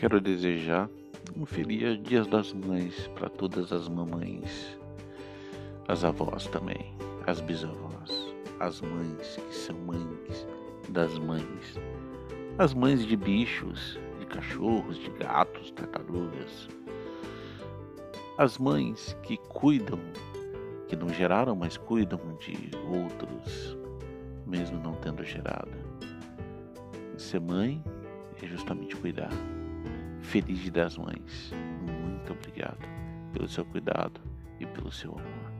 Quero desejar um feliz Dia das Mães para todas as mamães, as avós também, as bisavós, as mães que são mães das mães, as mães de bichos, de cachorros, de gatos, tartarugas, as mães que cuidam, que não geraram, mas cuidam de outros, mesmo não tendo gerado. Ser mãe é justamente cuidar. Feliz Dia das Mães. Muito obrigado pelo seu cuidado e pelo seu amor.